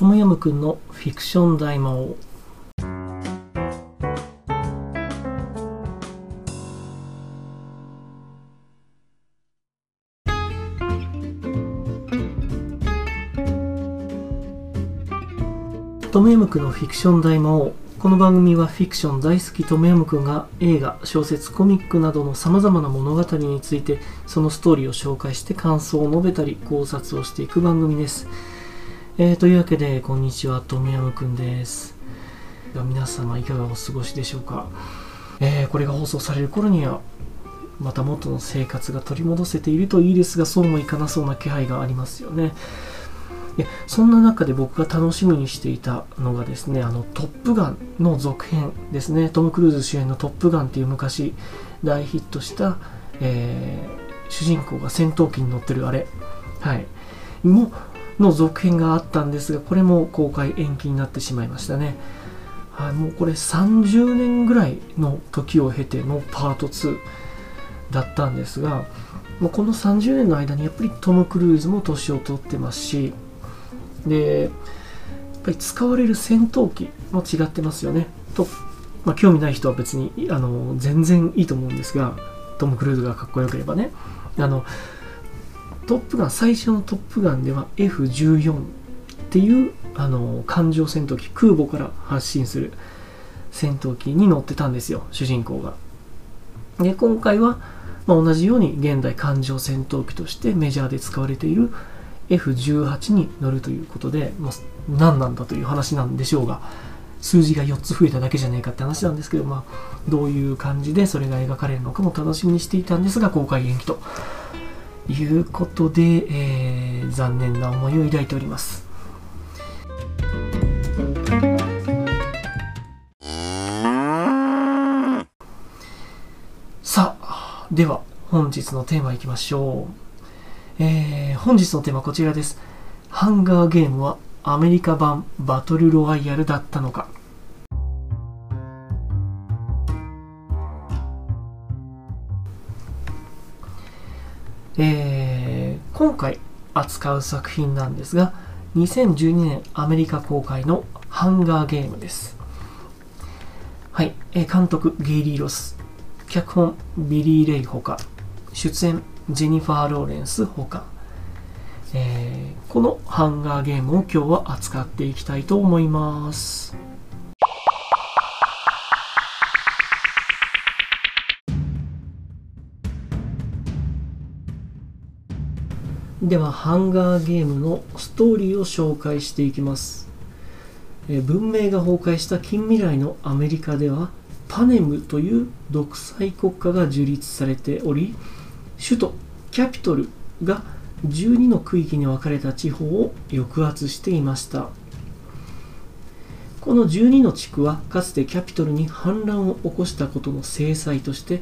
トムヤムくんのフィクション大魔王トムヤムくんのフィクション大魔王この番組はフィクション大好きトムヤムくんが映画、小説、コミックなどの様々な物語についてそのストーリーを紹介して感想を述べたり考察をしていく番組です。えー、というわけで、こんにちは、トムヤムくんです。皆様いかがお過ごしでしょうか、えー、これが放送される頃にはまた元の生活が取り戻せているといいですがそうもいかなそうな気配がありますよね。でそんな中で僕が楽しみにしていたのがですね、あの、トップガンの続編ですね、トム・クルーズ主演のトップガンっていう昔大ヒットした、えー、主人公が戦闘機に乗ってるあれ、はい、も、の続編があったんですが、これも公開延期になってしまいましたね。はい、もうこれ30年ぐらいの時を経てのパート2だったんですが、もうこの30年の間にやっぱりトム・クルーズも年を取ってますし、でやっぱり使われる戦闘機も違ってますよねと、まあ、興味ない人は別にあの全然いいと思うんですがトム・クルーズがかっこよければねあのトップガン最初のトップガンでは F14 っていうあの艦上戦闘機空母から発進する戦闘機に乗ってたんですよ主人公が。で今回は、まあ、同じように現代艦上戦闘機としてメジャーで使われている F18 に乗るということで、まあ、何なんだという話なんでしょうが、数字が4つ増えただけじゃねえかって話なんですけど、まあ、どういう感じでそれが描かれるのかも楽しみにしていたんですが、公開延期と。いうことで、えー、残念な思いを抱いております。さあ、では本日のテーマいきましょう。えー、本日のテーマはこちらです。ハンガーゲームはアメリカ版バトルロワイヤルだったのか。えー、扱う作品なんですが、2012年アメリカ公開のハンガーゲームです。はい、え、監督ゲイリー・ロス、脚本ビリー・レイほか、出演ジェニファー・ローレンスほか、えー、このハンガーゲームを今日は扱っていきたいと思います。ではハンガーゲームのストーリーを紹介していきます、え文明が崩壊した近未来のアメリカではパネムという独裁国家が樹立されており首都キャピトルが12の区域に分かれた地方を抑圧していました。この12の地区はかつてキャピトルに反乱を起こしたことの制裁として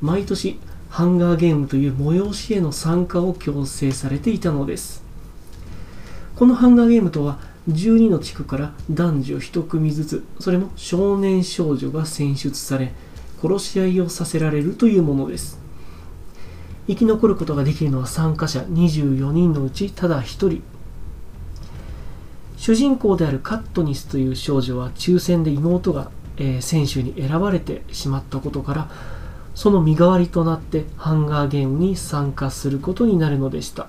毎年ハンガーゲームという催しへの参加を強制されていたのです。このハンガーゲームとは12の地区から男女1組ずつそれも少年少女が選出され殺し合いをさせられるというものです。生き残ることができるのは参加者24人のうちただ1人。主人公であるカットニスという少女は抽選で妹が、え、選手に選ばれてしまったことからその身代わりとなってハンガーゲームに参加することになるのでした。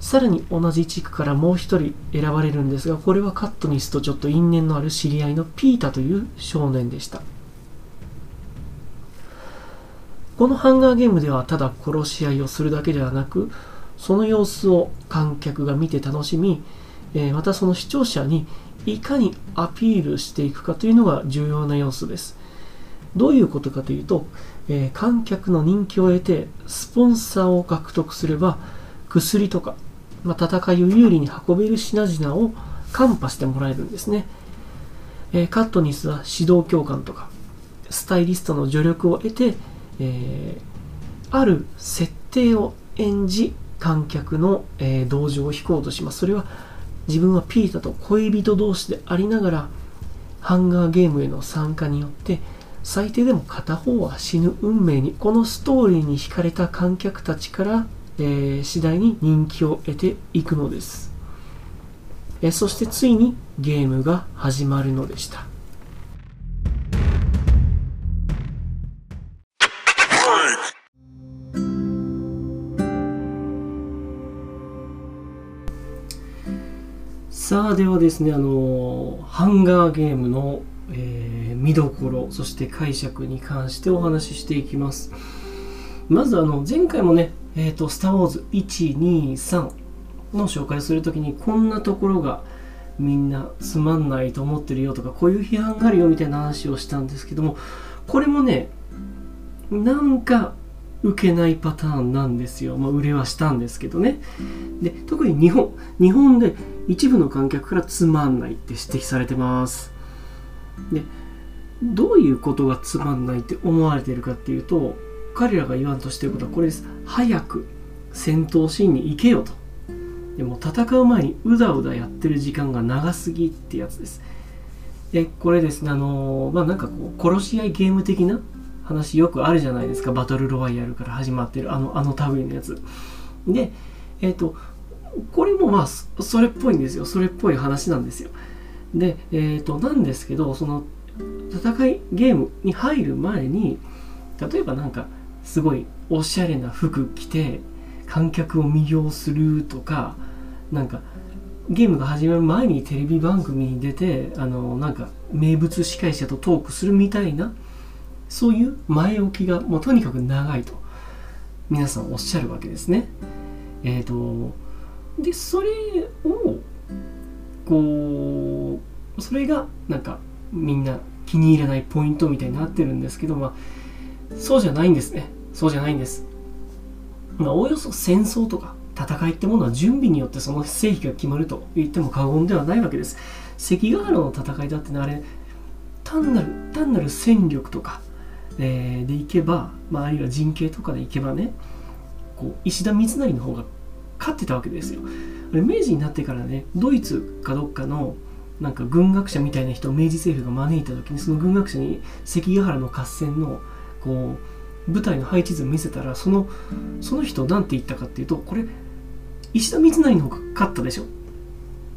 さらに同じ地区からもう一人選ばれるんですがこれはカットニスとちょっと因縁のある知り合いのピータという少年でした。このハンガーゲームではただ殺し合いをするだけではなくその様子を観客が見て楽しみ、えまたその視聴者にいかにアピールしていくかというのが重要な要素です。どういうことかというと、えー、観客の人気を得てスポンサーを獲得すれば薬とか、まあ、戦いを有利に運べる品々をカンパしてもらえるんですね、えー、カットニスは指導教官とかスタイリストの助力を得てえー、ある設定を演じ観客の、えー、同情を引こうとします。それは自分はピータと恋人同士でありながらハンガーゲームへの参加によって最低でも片方は死ぬ運命にこのストーリーに惹かれた観客たちから、えー、次第に人気を得ていくのです。えそしてついにゲームが始まるのでした。さあではですねあのハンガーゲームの、えー、見どころそして解釈に関してお話ししていきますまずあの前回もねえ、ー、とスター・ウォーズ123の紹介するときにこんなところがみんなつまんないと思ってるよとかこういう批判があるよみたいな話をしたんですけどもこれもねなんか受けないパターンなんですよ。まあ、売れはしたんですけどね。で、特に日本。日本で一部の観客からつまんないって指摘されてます。で、どういうことがつまんないって思われてるかっていうと、彼らが言わんとしてることはこれです。早く戦闘シーンに行けよと。でも戦う前にうだうだやってる時間が長すぎってやつです。で、これですね、あの、まあなんかこう、殺し合いゲーム的な話よくあるじゃないですか。バトルロワイヤルから始まってるあの、あの類のやつ。で、えっ、ー、と、これもまあ、それっぽいんですよ。それっぽい話なんですよ。で、え、ー、と、なんですけど、その、戦いゲームに入る前に、例えばなんか、すごいおしゃれな服着て、観客を魅了するとか、なんかゲームが始まる前にテレビ番組に出てあのなんか名物司会者とトークするみたいなそういう前置きがもうとにかく長いと皆さんおっしゃるわけですね。えっ、ー、とでそれをこうそれがなんかみんな気に入らないポイントみたいになってるんですけどまあそうじゃないんですねそうじゃないんです。まあおおよそ戦争とか戦いってものは準備によってその正義が決まると言っても過言ではないわけです。関ヶ原の戦いだってね、あれ、単なる、単なる戦力とか、えー、でいけば、まあ、あるいは陣形とかでいけばね、こう石田三成の方が勝ってたわけですよ。明治になってからね、ドイツかどっかのなんか軍学者みたいな人を明治政府が招いた時にその軍学者に関ヶ原の合戦のこう舞台の配置図を見せたらそのその人何て言ったかっていうとこれ石田三成の方が勝ったでしょ。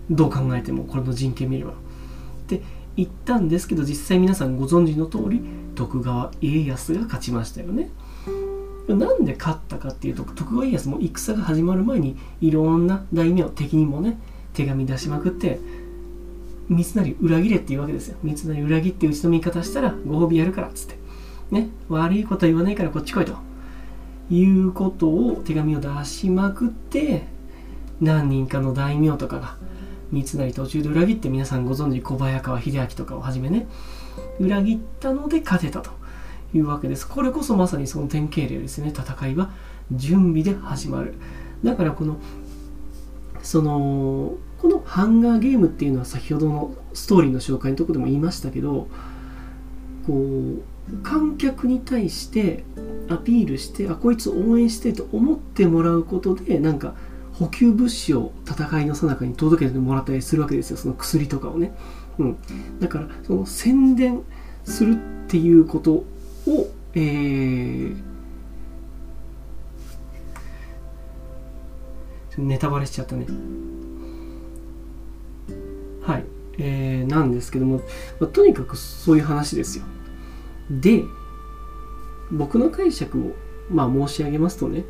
どう考えてもこれの陣形見れば。って言ったんですけど実際皆さんご存知の通り徳川家康が勝ちましたよね。なんで勝ったかっていうと徳川家康も戦が始まる前にいろんな大名敵にもね手紙出しまくって三成裏切れっていうわけですよ。三成裏切って打ちの味方したらご褒美やるからっつって。ね。悪いことは言わないからこっち来いと。いうことを手紙を出しまくって何人かの大名とかが三成途中で裏切って皆さんご存知小早川秀明とかをはじめね裏切ったので勝てたと。いうわけです。これこそまさにその典型例ですね。戦いは準備で始まる。だからこのそのこのハンガーゲームっていうのは先ほどのストーリーの紹介のとこでも言いましたけどこう観客に対してアピールしてあこいつ応援してと思ってもらうことでなんか補給物資を戦いの最中に届けてもらったりするわけですよ。その薬とかをね、うん、だからその宣伝するっていうことを、えー、ネタバレしちゃったね。はい、えー、なんですけども、まあ、とにかくそういう話ですよ。で僕の解釈をまあ申し上げますとね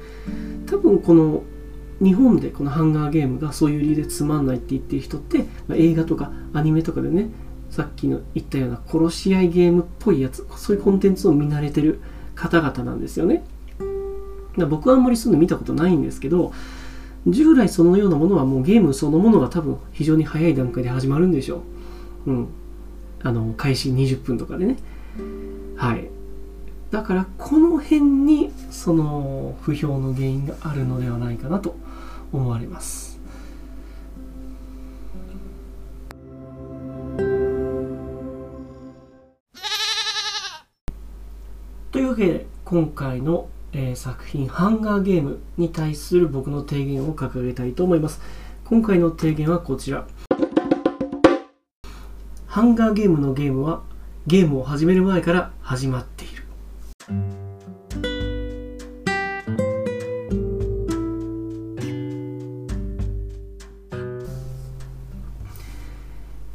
多分この日本でこのハンガーゲームがそういう理由でつまんないって言ってる人って、まあ、映画とかアニメとかでねさっきの言ったような殺し合いゲームっぽいやつそういうコンテンツを見慣れてる方々なんですよね。僕はあんまりそういうの見たことないんですけど従来そのようなものはもうゲームそのものが多分非常に早い段階で始まるんでしょう。うん。あの開始20分とかでね。はい。だからこの辺にその不評の原因があるのではないかなと思われます。というわけで今回の、えー、作品「ハンガーゲーム」に対する僕の提言を掲げたいと思います。今回の提言はこちら。ハンガーゲームのゲームはゲームを始める前から始まっている。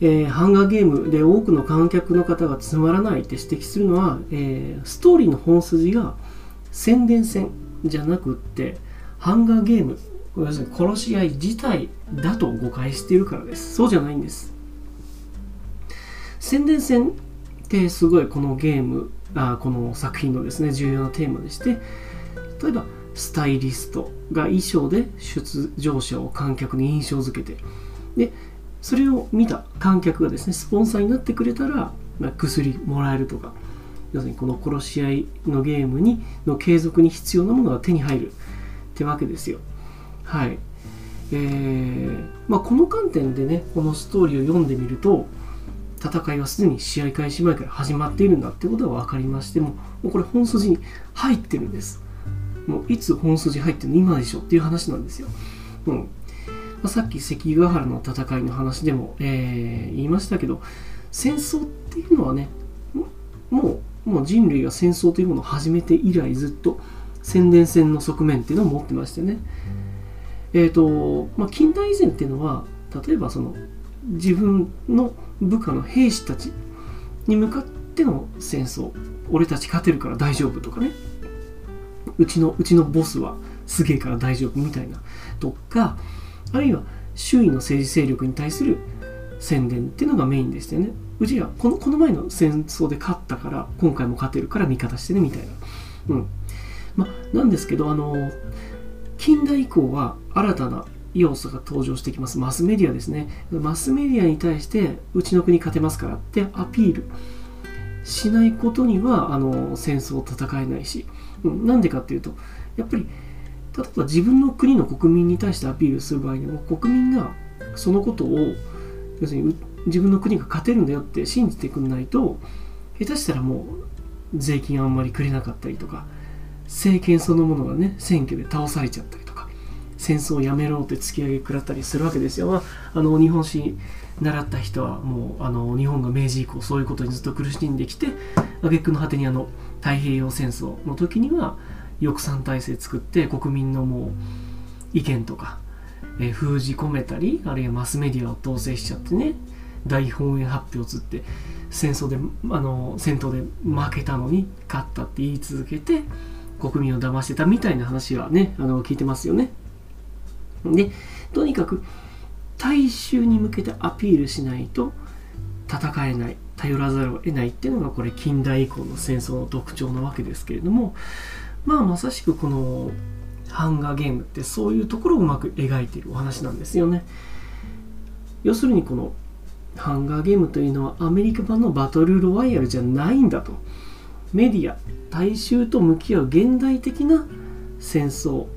えー、ハンガーゲームで多くの観客の方がつまらないって指摘するのは、えー、ストーリーの本筋が宣伝戦じゃなくってハンガーゲーム要するに殺し合い自体だと誤解しているからです。そうじゃないんです。宣伝戦ってすごいこのゲームあこの作品のですね重要なテーマでして例えばスタイリストが衣装で出場者を観客に印象づけてでそれを見た観客がですねスポンサーになってくれたら、まあ、薬もらえるとか要するにこの殺し合いのゲームにの継続に必要なものが手に入るってわけですよ。はい。えーまあ、この観点でねこのストーリーを読んでみると戦いはすでに試合開始前から始まっているんだってことが分かりましてももうこれ本筋に入ってるんです。もういつ本筋入ってるの今でしょっていう話なんですよ、うんまあ、さっき関ヶ原の戦いの話でも、えー、言いましたけど戦争っていうのはねもうもう人類が戦争というものを始めて以来ずっと宣伝戦の側面っていうのを持ってましてね。えっ、ー、と、まあ、近代以前っていうのは例えばその自分の部下の兵士たちに向かっての戦争。俺たち勝てるから大丈夫とかね。うちのうちのボスはすげえから大丈夫みたいな。とかあるいは周囲の政治勢力に対する宣伝っていうのがメインでしたよね。うちはこのこの前の戦争で勝ったから今回も勝てるから味方してねみたいな。うん。まあなんですけどあの近代以降は新たな要素が登場してきます。マスメディアですね。マスメディアに対してうちの国勝てますからってアピール。しないことにはあの戦争を戦えないし、うん。なんでかっていうと、やっぱり例えば自分の国の国民に対してアピールする場合でも国民がそのことを要するに自分の国が勝てるんだよって信じてくんないと下手したらもう税金あんまりくれなかったりとか政権そのものがね選挙で倒されちゃったりとか戦争をやめろって突き上げ食らったりするわけですよ。まあ、あの日本史習った人はもうあの日本が明治以降そういうことにずっと苦しんできて挙句の果てにあの太平洋戦争の時には抑散体制作って国民のもう意見とか、え、封じ込めたりあるいはマスメディアを統制しちゃってね大本営発表つって戦争であの戦闘で負けたのに勝ったって言い続けて国民を騙してたみたいな話はねあの聞いてますよね。で、とにかく大衆に向けてアピールしないと戦えない、頼らざるを得ないっていうのがこれ近代以降の戦争の特徴なわけですけれども、まあまさしくこのハンガーゲームってそういうところをうまく描いているお話なんですよね。要するにこのハンガーゲームというのはアメリカ版のバトルロワイヤルじゃないんだと。メディア、大衆と向き合う現代的な戦争を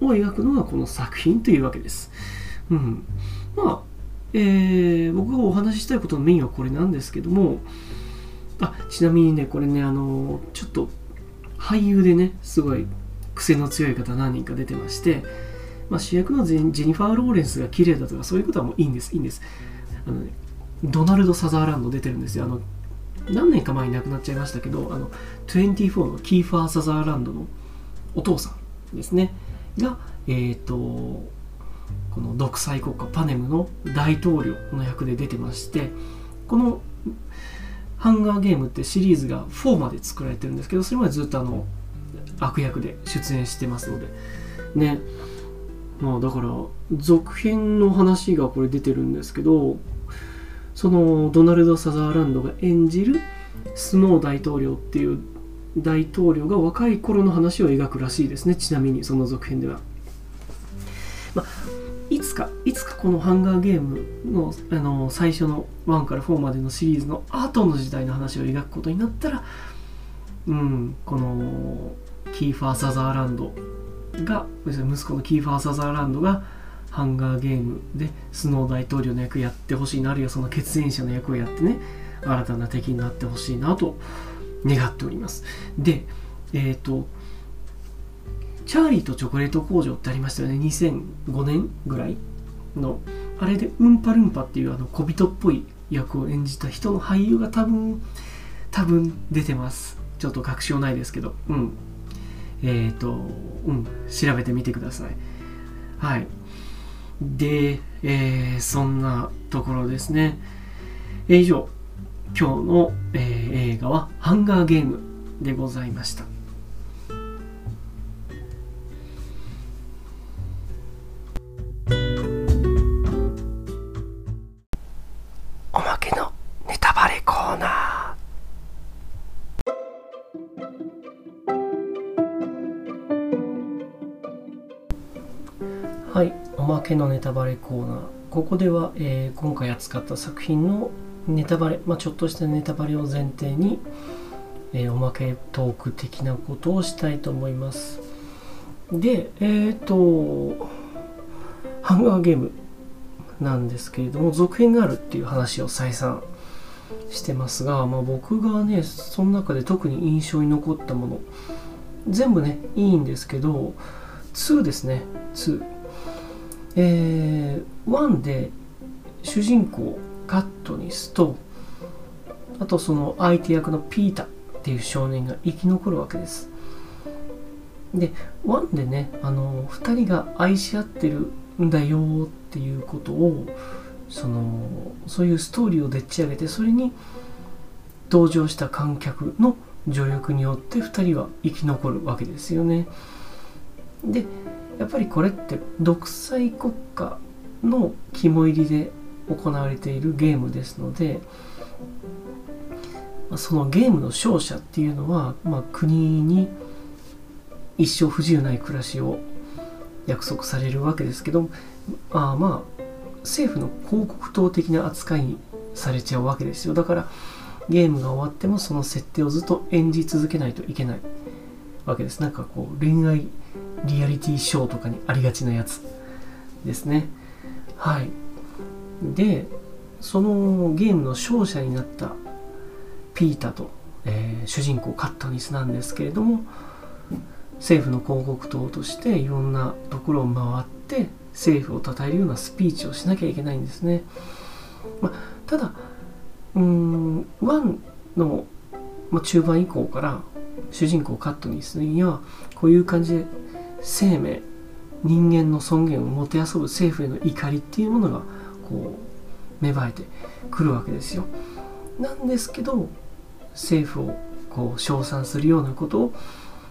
描くのがこの作品というわけです。うん、まあ、えー、僕がお話ししたいことのメインはこれなんですけども、あちなみにね、これね、あのちょっと俳優でね、すごい癖の強い方何人か出てまして、まあ、主役のジェニファー・ローレンスが綺麗だとかそういうことはもういいんです、いいんです。あのね、ドナルド・サザーランド出てるんですよ。あの何年か前に亡くなっちゃいましたけど、あの24のキーファー・サザーランドのお父さんですね。が、えーと、この独裁国家パネムの大統領の役で出てましてこのハンガーゲームってシリーズが4まで作られてるんですけどそれまでずっとあの悪役で出演してますので。ね。まあだから続編の話がこれ出てるんですけどそのドナルド・サザーランドが演じるスノー大統領っていう大統領が若い頃の話を描くらしいですね。ちなみにその続編では、まあ、いつかいつかこのハンガーゲームのあの最初の1から4までのシリーズの後の時代の話を描くことになったらうんこのキーファー・サザーランドが息子のキーファー・サザーランドがハンガーゲームでスノー大統領の役やってほしいなあるいはその血縁者の役をやってね新たな敵になってほしいなと願っております。で、えっ、ー、と、チャーリーとチョコレート工場ってありましたよね。2005年ぐらいの。あれで、うんぱるんぱっていうあの小人っぽい役を演じた人の俳優が多分、多分出てます。ちょっと確証ないですけど。うん。えっ、ー、と、うん、調べてみてください。はい。で、えー、そんなところですね。以上今日の、えー、映画はハンガーゲームでございましたタバレコーナー。ここでは、えー、今回扱った作品のネタバレ、まあ、ちょっとしたネタバレを前提に、えー、おまけトーク的なことをしたいと思います。でえっ、ー、とハンガーゲームなんですけれども続編があるっていう話を再三してますが、まあ、僕がねその中で特に印象に残ったもの全部ねいいんですけど2ですね。2えー、1で主人公カットニスとあとその相手役のピータっていう少年が生き残るわけです。で1でねあの2人が愛し合ってるんだよっていうことをそのそういうストーリーをでっち上げてそれに登場した観客の助力によって2人は生き残るわけですよね。でやっぱりこれって独裁国家の肝入りで行われているゲームですのでそのゲームの勝者っていうのは、まあ、国に一生不自由ない暮らしを約束されるわけですけどあまあ政府の広告塔的な扱いにされちゃうわけですよ。だからゲームが終わってもその設定をずっと演じ続けないといけないわけです。なんかこう恋愛リアリティショーとかにありがちなやつですね。はい。でそのゲームの勝者になったピータと、えー、主人公カットニスなんですけれども政府の広告塔としていろんなところを回って政府を称えるようなスピーチをしなきゃいけないんですね、まあ、ただうん1の、まあ、中盤以降から主人公カットニスにはこういう感じで生命人間の尊厳をもてあそぶ政府への怒りっていうものがこう芽生えてくるわけですよ。なんですけど政府をこう称賛するようなことを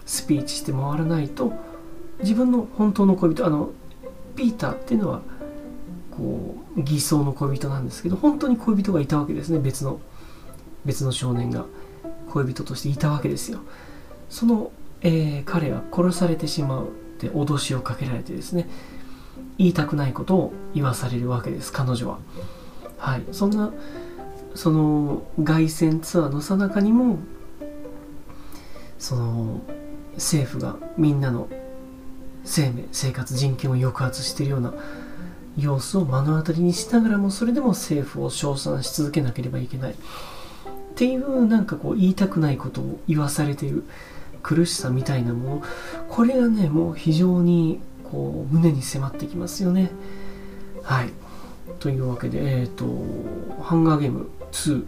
スピーチして回らないと自分の本当の恋人あのピーターっていうのはこう偽装の恋人なんですけど本当に恋人がいたわけですね別の別の少年が恋人としていたわけですよその、えー、彼は殺されてしまうって脅しをかけられてですね言いたくないことを言わされるわけです彼女は。はい。そんなその凱旋ツアーのさなかにもその政府がみんなの生命生活人権を抑圧しているような様子を目の当たりにしながらもそれでも政府を称賛し続けなければいけない。っていうなんかこう言いたくないことを言わされている。苦しさみたいなもの。これがねもう非常にこう胸に迫ってきますよね。はい。というわけでえっ、ー、とハンガーゲーム2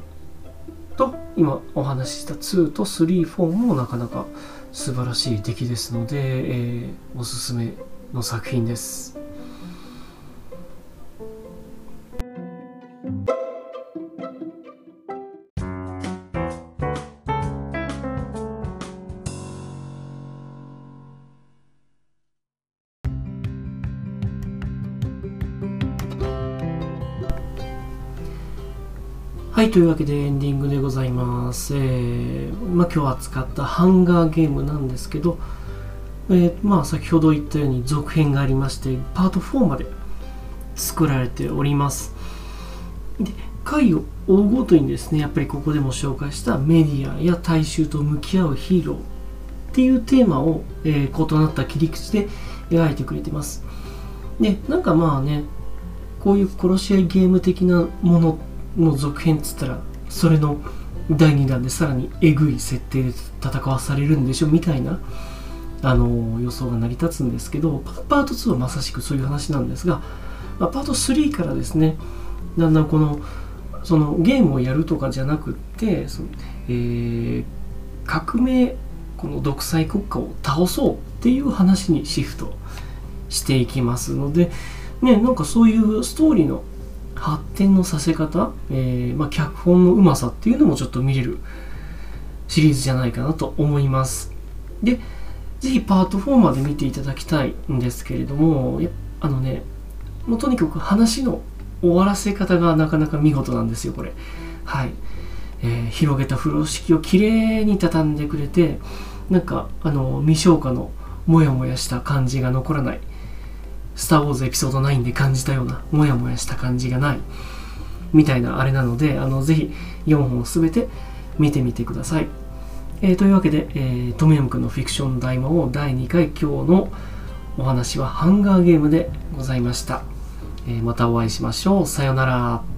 と今お話しした2と34もなかなか素晴らしい出来ですので、えー、おすすめの作品です。はい、というわけでエンディングでございます。えー、まあ、今日扱ったハンガーゲームなんですけど、えー、まあ、先ほど言ったように続編がありまして、パート4まで作られております。で、回を追うごとにですね、やっぱりここでも紹介したメディアや大衆と向き合うヒーローっていうテーマを、えー、異なった切り口で描いてくれてます。で、なんかまあね、こういう殺し合いゲーム的なものっての続編っつったらそれの第2弾でさらにえぐい設定で戦わされるんでしょみたいなあの予想が成り立つんですけどパート2はまさしくそういう話なんですが、まあ、パート3からですねだんだんこのそのゲームをやるとかじゃなくってその、えー、革命この独裁国家を倒そうっていう話にシフトしていきますのでねなんかそういうストーリーの発展のさせ方、えー、まあ、脚本のうまさっていうのもちょっと見れるシリーズじゃないかなと思います。でぜひパート4まで見ていただきたいんですけれどもあのねもうとにかく話の終わらせ方がなかなか見事なんですよこれ。はい、えー、広げた風呂敷をきれいに畳んでくれてなんかあの未消化のモヤモヤした感じが残らない。スター・ウォーズエピソード9で感じたようなもやもやした感じがないみたいなあれなのであのぜひ4本すべて見てみてください、えー、というわけで、えー、トムヤムくんのフィクション大魔王第2回今日のお話はハンガーゲームでございました、えー、またお会いしましょう。さようなら。